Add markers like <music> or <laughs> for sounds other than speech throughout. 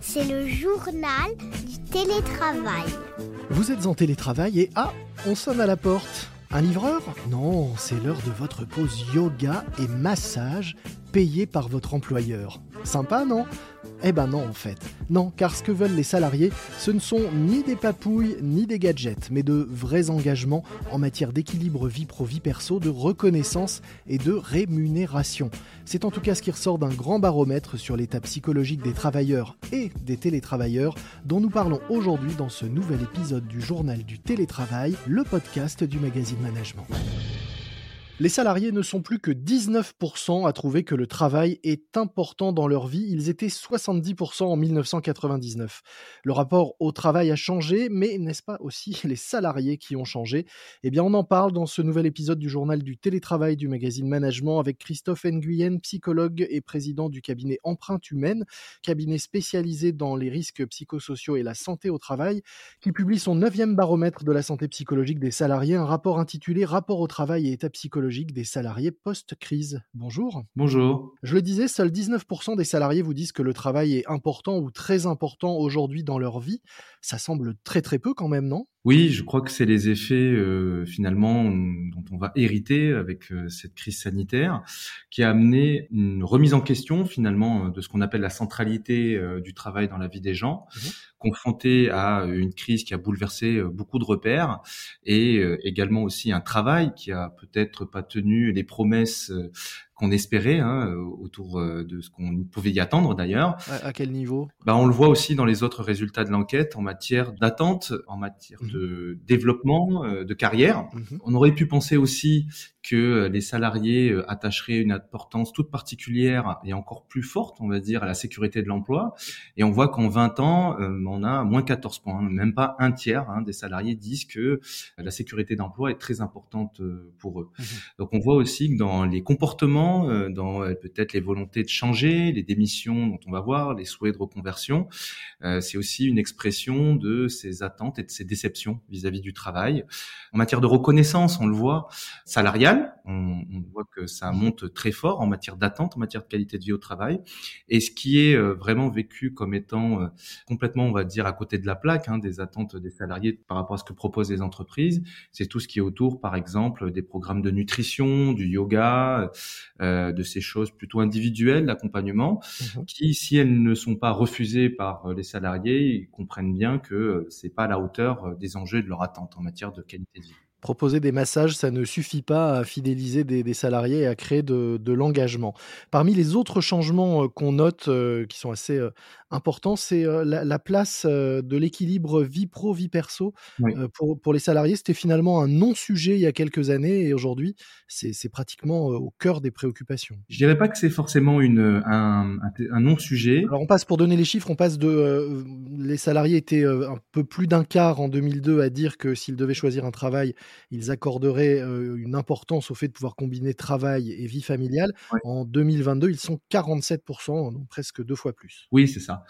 C'est le journal du télétravail. Vous êtes en télétravail et ah, on sonne à la porte. Un livreur? Non, c'est l'heure de votre pause yoga et massage payé par votre employeur. Sympa, non? Eh ben non, en fait. Non, car ce que veulent les salariés, ce ne sont ni des papouilles ni des gadgets, mais de vrais engagements en matière d'équilibre vie pro-vie perso, de reconnaissance et de rémunération. C'est en tout cas ce qui ressort d'un grand baromètre sur l'état psychologique des travailleurs et des télétravailleurs dont nous parlons aujourd'hui dans ce nouvel épisode du journal du télétravail, le podcast du magazine Management. Les salariés ne sont plus que 19% à trouver que le travail est important dans leur vie. Ils étaient 70% en 1999. Le rapport au travail a changé, mais n'est-ce pas aussi <laughs> les salariés qui ont changé? Eh bien, on en parle dans ce nouvel épisode du journal du télétravail du magazine Management avec Christophe Nguyen, psychologue et président du cabinet Empreinte Humaine, cabinet spécialisé dans les risques psychosociaux et la santé au travail, qui publie son neuvième baromètre de la santé psychologique des salariés, un rapport intitulé Rapport au travail et état psychologique des salariés post-crise. Bonjour. Bonjour. Je le disais, seuls 19% des salariés vous disent que le travail est important ou très important aujourd'hui dans leur vie. Ça semble très très peu quand même, non? Oui, je crois que c'est les effets euh, finalement dont on va hériter avec euh, cette crise sanitaire, qui a amené une remise en question finalement de ce qu'on appelle la centralité euh, du travail dans la vie des gens, mmh confronté à une crise qui a bouleversé beaucoup de repères et également aussi un travail qui a peut-être pas tenu les promesses qu'on espérait hein, autour euh, de ce qu'on pouvait y attendre d'ailleurs. À, quel niveau? Bah, On le voit aussi dans les autres résultats de l'enquête en matière d'attente, en matière mmh de développement, euh, de carrière. Mmh on aurait pu penser aussi que euh, les salariés euh, attacheraient une importance toute particulière et encore plus forte, on va dire, à la sécurité de l'emploi. Et on voit qu'en 20 ans, euh, on a moins 14 points, hein. même pas un tiers hein, des salariés disent que la sécurité d'emploi est très importante pour eux. Mmh Donc on voit aussi que dans les comportements, dans peut-être les volontés de changer, les démissions dont on va voir, les souhaits de reconversion, c'est aussi une expression de ces attentes et de ces déceptions vis-à-vis -vis du travail. En matière de reconnaissance, on le voit, salariale, on, voit que ça monte très fort en matière d'attente, en matière de qualité de vie au travail. Et ce qui est euh, vraiment vécu comme étant euh, complètement, on va dire, à côté de la plaque hein, des attentes des salariés par rapport à ce que proposent les entreprises, c'est tout ce qui est autour, par exemple, des programmes de nutrition, du yoga, euh, de ces choses plutôt individuelles, l'accompagnement, mmh qui, si elles ne sont pas refusées par les salariés, ils comprennent bien que c'est pas à la hauteur des enjeux de leur attente en matière de qualité de vie proposer des massages, ça ne suffit pas à fidéliser des, salariés et à créer de, l'engagement. Parmi les autres changements euh, qu'on note, euh, qui sont assez euh, importants, c'est la, place de l'équilibre vie pro, vie perso. pour, pour, les salariés, c'était finalement un non-sujet il y a quelques années et aujourd'hui, c'est pratiquement au cœur des préoccupations. Je dirais pas que c'est forcément une, un, un non-sujet. Alors on passe, pour donner les chiffres, on passe de... les salariés étaient un peu plus d'un quart en 2002 à dire que s'ils devaient choisir un travail, ils accorderaient une importance au fait de pouvoir combiner travail et vie familiale. En 2022, ils sont 47%, donc presque deux fois plus. Oui, c'est ça.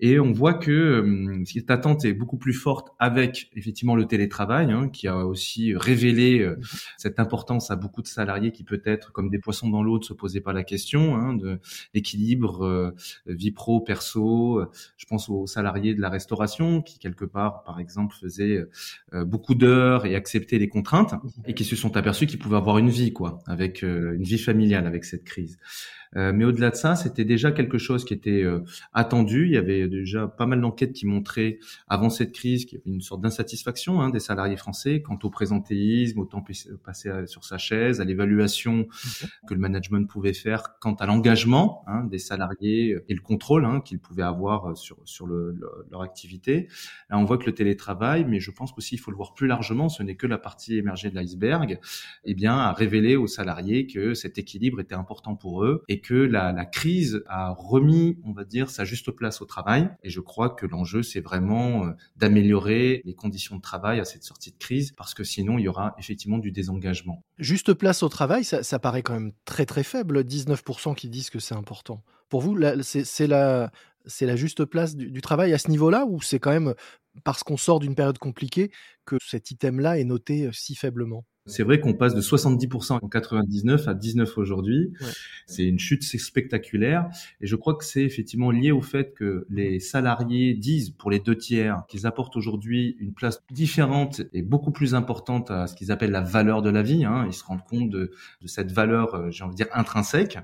Et on voit que cette attente est beaucoup plus forte avec effectivement le télétravail, hein, qui a aussi révélé mmh cette importance à beaucoup de salariés qui peut-être, comme des poissons dans l'eau, ne se posaient pas la question hein, de l'équilibre vie pro, perso. Je pense aux salariés de la restauration qui quelque part, par exemple, faisaient beaucoup d'heures et acceptaient les contraintes et qui se sont aperçus qu'ils pouvaient avoir une vie, quoi, avec euh, une vie familiale avec cette crise. Euh, mais au-delà de ça, c'était déjà quelque chose qui était euh, attendu. Il y avait déjà pas mal d'enquêtes qui montraient avant cette crise qu'il y avait une sorte d'insatisfaction hein, des salariés français quant au présentéisme, au temps passé sur sa chaise, à l'évaluation que le management pouvait faire quant à l'engagement hein, des salariés et le contrôle hein, qu'ils pouvaient avoir sur sur le, leur activité. Là, on voit que le télétravail, mais je pense qu'aussi il faut le voir plus largement. Ce n'est que la partie émergée de l'iceberg. Eh bien, a révélé aux salariés que cet équilibre était important pour eux et que la, crise a remis, on va dire, sa juste place au travail. Et je crois que l'enjeu, c'est vraiment euh, d'améliorer les conditions de travail à cette sortie de crise, parce que sinon, il y aura effectivement du désengagement. Juste place au travail, ça, paraît quand même très très faible, 19% qui disent que c'est important. Pour vous, c'est la, juste place du, du travail à ce niveau-là, ou c'est quand même parce qu'on sort d'une période compliquée que cet item-là est noté euh, si faiblement? C'est vrai qu'on passe de 70% en 99 à 19 aujourd'hui. Ouais. C'est une chute spectaculaire. Et je crois que c'est effectivement lié au fait que les salariés disent, pour les deux tiers, qu'ils apportent aujourd'hui une place différente et beaucoup plus importante à ce qu'ils appellent la valeur de la vie. Hein. Ils se rendent compte de, de cette valeur, euh, j'ai envie de dire, intrinsèque.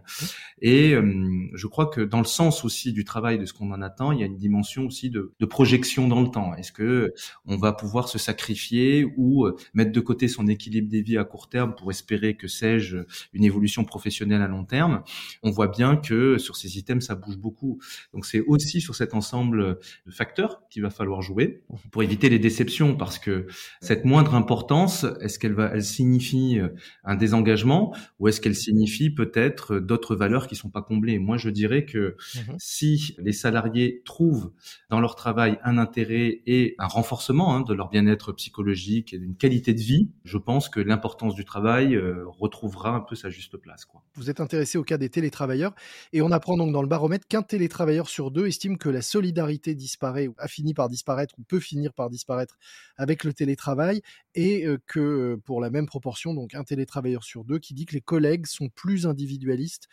Et euh, je crois que dans le sens aussi du travail, de ce qu'on en attend, il y a une dimension aussi de, de projection dans le temps. Est-ce que on va pouvoir se sacrifier ou euh, mettre de côté son équilibre des vies à court terme pour espérer que sais-je une évolution professionnelle à long terme. On voit bien que sur ces items ça bouge beaucoup. Donc c'est aussi sur cet ensemble de facteurs qu'il va falloir jouer pour éviter les déceptions parce que cette moindre importance, est-ce qu'elle va elle signifie un désengagement ou est-ce qu'elle signifie peut-être d'autres valeurs qui sont pas comblées? Moi je dirais que mmh si les salariés trouvent dans leur travail un intérêt et un renforcement hein, de leur bien-être psychologique et d'une qualité de vie, je pense que l'importance du travail euh, retrouvera un peu sa juste place. Quoi. Vous êtes intéressé au cas des télétravailleurs et on apprend donc dans le baromètre qu'un télétravailleur sur deux estime que la solidarité disparaît ou a fini par disparaître ou peut finir par disparaître avec le télétravail et euh, que euh, pour la même proportion, donc un télétravailleur sur deux qui dit que les collègues sont plus individualistes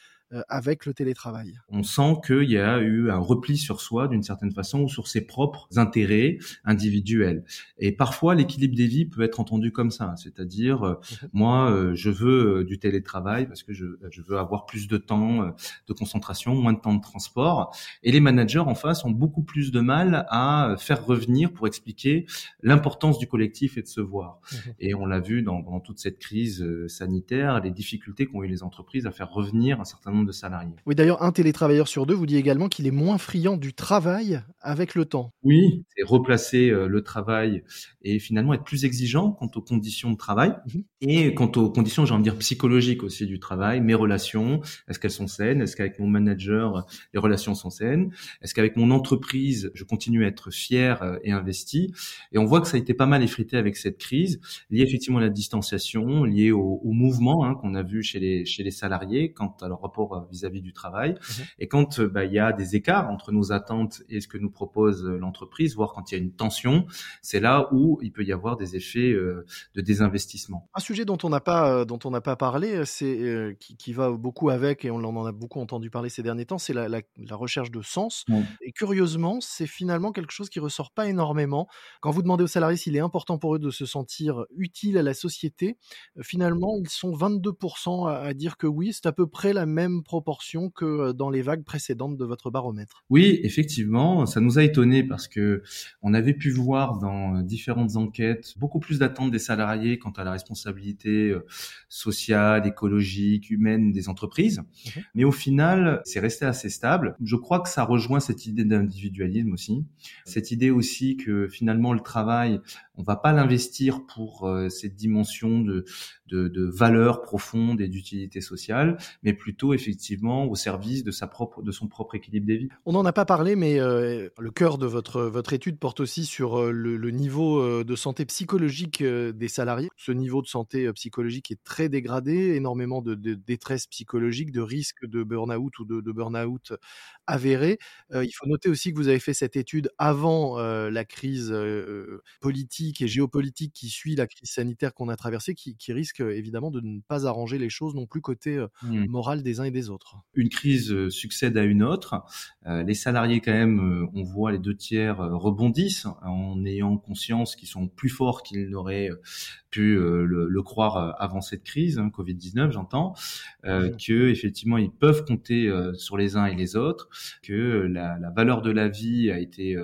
avec le télétravail. On sent qu'il y a eu un repli sur soi d'une certaine façon ou sur ses propres intérêts individuels. Et parfois, l'équilibre des vies peut être entendu comme ça, c'est-à-dire euh, mhm. moi, euh, je veux du télétravail parce que je, je, veux avoir plus de temps de concentration, moins de temps de transport. Et les managers en face ont beaucoup plus de mal à faire revenir pour expliquer l'importance du collectif et de se voir. Mhm. Et on l'a vu dans, dans toute cette crise sanitaire, les difficultés qu'ont eu les entreprises à faire revenir un certain nombre de salariés. Oui, d'ailleurs, un télétravailleur sur deux vous dit également qu'il est moins friand du travail avec le temps. Oui, c'est replacer euh, le travail et finalement être plus exigeant quant aux conditions de travail mhm. et quant aux conditions, j'ai envie de dire, psychologiques aussi du travail, mes relations, est-ce qu'elles sont saines, est-ce qu'avec mon manager, les relations sont saines, est-ce qu'avec mon entreprise, je continue à être fier euh, et investi? Et on voit que ça a été pas mal effrité avec cette crise, liée effectivement à la distanciation, liée au, mouvement hein, qu'on a vu chez les, chez les salariés quant à leur rapport euh, vis-à-vis du travail. Mhm. Et quand euh, bah, il y a des écarts entre nos attentes et ce que nous propose euh, l'entreprise, voire quand il y a une tension, c'est là où il peut y avoir des effets de désinvestissement. Un sujet dont on n'a pas dont on n'a pas parlé, c'est qui, va beaucoup avec et on en a beaucoup entendu parler ces derniers temps, c'est la, recherche de sens. Et curieusement, c'est finalement quelque chose qui ressort pas énormément. Quand vous demandez aux salariés s'il est important pour eux de se sentir utile à la société, finalement, ils sont 22% à, à dire que oui, c'est à peu près la même proportion que dans les vagues précédentes de votre baromètre. Oui, effectivement, ça nous a étonné parce que on avait pu voir dans différentes enquêtes beaucoup plus d'attentes des salariés quant à la responsabilité sociale, écologique, humaine des entreprises. Mmh Mais au final, c'est resté assez stable. Je crois que ça rejoint cette idée d'individualisme aussi, cette idée aussi que finalement le travail, on va pas l'investir pour cette dimension de, de, de valeur profonde et d'utilité sociale, mais plutôt effectivement effectivement au service de, sa propre, de son propre équilibre des vies. On n'en a pas parlé, mais euh, le cœur de votre, votre étude porte aussi sur euh, le, niveau euh, de santé psychologique des salariés. Ce niveau de santé psychologique est très dégradé, énormément de, détresse psychologique, de risque de burn-out ou de, de burn-out avéré. il faut noter aussi que vous avez fait cette étude avant la crise politique et géopolitique qui suit la crise sanitaire qu'on a traversée, qui, risque évidemment de ne pas arranger les choses non plus côté mmh. moral des uns et des autres. Une crise euh, succède à une autre. Euh, les salariés, quand même, euh, on voit les deux tiers rebondissent en ayant conscience qu'ils sont plus forts qu'ils n'auraient pu le, croire avant cette crise, hein, Covid-19, j'entends, euh, que effectivement ils peuvent compter sur les uns et les autres, que la, la valeur de la vie a été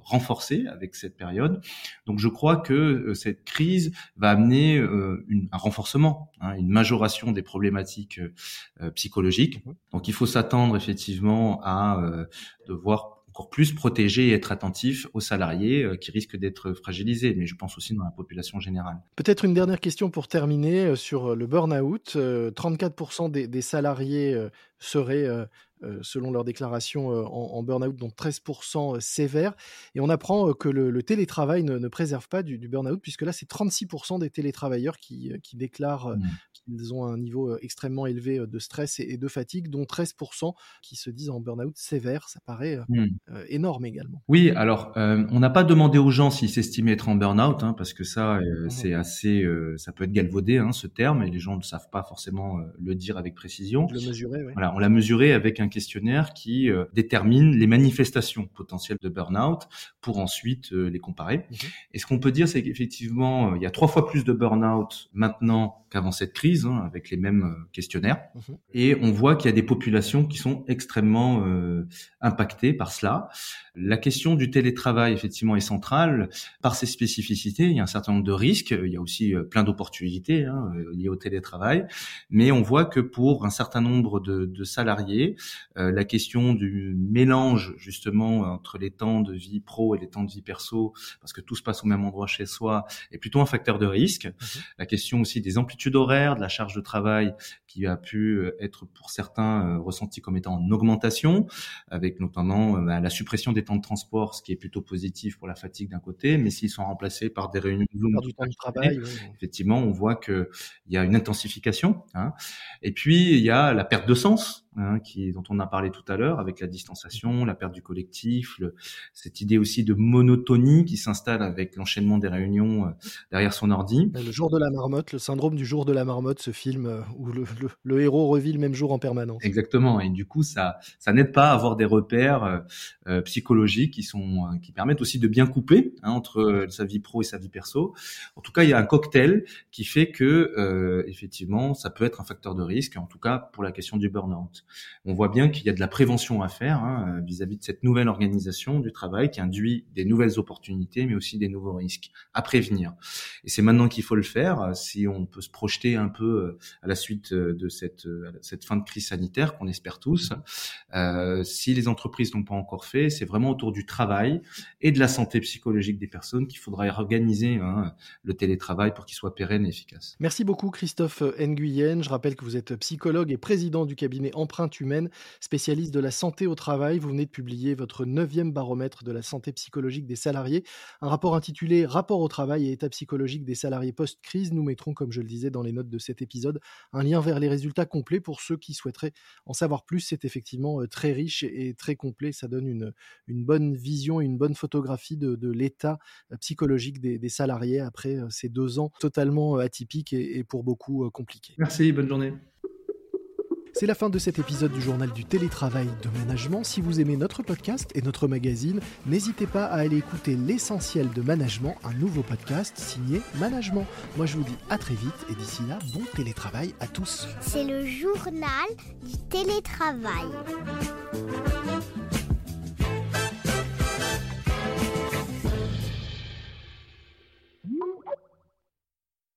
renforcée avec cette période. Donc je crois que cette crise va amener une, un renforcement, hein, une majoration des problématiques psychologiques. Mmh Donc il faut s'attendre effectivement à euh, devoir encore plus protéger et être attentif aux salariés euh, qui risquent d'être fragilisés, mais je pense aussi dans la population générale. Peut-être une dernière question pour terminer euh, sur le burn-out. 34% des, des, salariés seraient selon leur déclaration en, burn-out, dont 13% sévères. Et on apprend que le, télétravail ne, préserve pas du, burn-out, puisque là, c'est 36% des télétravailleurs qui, déclarent mmh. qu'ils ont un niveau extrêmement élevé de stress et, de fatigue, dont 13% qui se disent en burn-out sévère. Ça paraît mmh. énorme également. Oui, alors on n'a pas demandé aux gens s'ils s'estimaient être en burn-out, hein, parce que ça, mmh. c'est assez, ça peut être galvaudé, hein, ce terme, et les gens ne savent pas forcément le dire avec précision. Le mesurer, oui. Voilà, on l'a mesuré avec un questionnaire qui détermine les manifestations potentielles de burn-out pour ensuite les comparer. Mmh et ce qu'on peut dire, c'est qu'effectivement, il y a trois fois plus de burn-out maintenant qu'avant cette crise, hein, avec les mêmes euh, questionnaires. Mhm. Et on voit qu'il y a des populations qui sont extrêmement euh, impactées par cela. La question du télétravail, effectivement, est centrale par ses spécificités. Il y a un certain nombre de risques. Il y a aussi euh, plein d'opportunités hein, liées au télétravail. Mais on voit que pour un certain nombre de, de salariés, la question du mélange, justement, entre les temps de vie pro et les temps de vie perso, parce que tout se passe au même endroit chez soi, est plutôt un facteur de risque. Mhm. La question aussi des amplitudes d'horaire, de la charge de travail qui a pu euh, être pour certains euh, ressenti comme étant en augmentation, avec notamment euh, bah, la suppression des temps de transport, ce qui est plutôt positif pour la fatigue d'un côté, mais s'ils sont remplacés par des réunions du temps de travail, effectivement, on voit que il y a une intensification. Hein. Et puis il y a la perte de sens Hein, qui, dont on a parlé tout à l'heure, avec la distanciation, la perte du collectif, cette idée aussi de monotonie qui s'installe avec l'enchaînement des réunions derrière son ordi. Le jour de la marmotte, le syndrome du jour de la marmotte, ce film où le, le, héros revit le même jour en permanence. Exactement, et du coup, ça, ça n'aide pas à avoir des repères euh, psychologiques qui sont, qui permettent aussi de bien couper hein, entre sa vie pro et sa vie perso. En tout cas, il y a un cocktail qui fait que, effectivement, ça peut être un facteur de risque, en tout cas pour la question du burn-out on voit bien qu'il y a de la prévention à faire hein, vis-à-vis de cette nouvelle organisation du travail qui induit des nouvelles opportunités, mais aussi des nouveaux risques à prévenir. Et c'est maintenant qu'il faut le faire. Si on peut se projeter un peu euh, à la suite euh, de cette, euh, cette fin de crise sanitaire qu'on espère tous, euh, si les entreprises n'ont pas encore fait, c'est vraiment autour du travail et de la santé psychologique des personnes qu'il faudra organiser hein, le télétravail pour qu'il soit pérenne et efficace. Merci beaucoup Christophe Nguyen. Je rappelle que vous êtes psychologue et président du cabinet Empreinte Humaine, spécialiste de la santé au travail. Vous venez de publier votre neuvième baromètre de la santé psychologique des salariés, un rapport intitulé Rapport au travail et état psychologique des salariés post-crise. Nous mettrons, comme je le disais dans les notes de cet épisode, un lien vers les résultats complets pour ceux qui souhaiteraient en savoir plus. C'est effectivement euh, très riche et très complet. Ça donne une, une bonne vision et une bonne photographie de, l'état euh, psychologique des, salariés après euh, ces deux ans totalement atypiques et pour beaucoup compliqués. Merci, bonne journée. C'est la fin de cet épisode du journal du télétravail de management. Si vous aimez notre podcast et notre magazine, n'hésitez pas à aller écouter l'essentiel de management, un nouveau podcast signé Management. Moi je vous dis à très vite et d'ici là, bon télétravail à tous. C'est le journal du télétravail.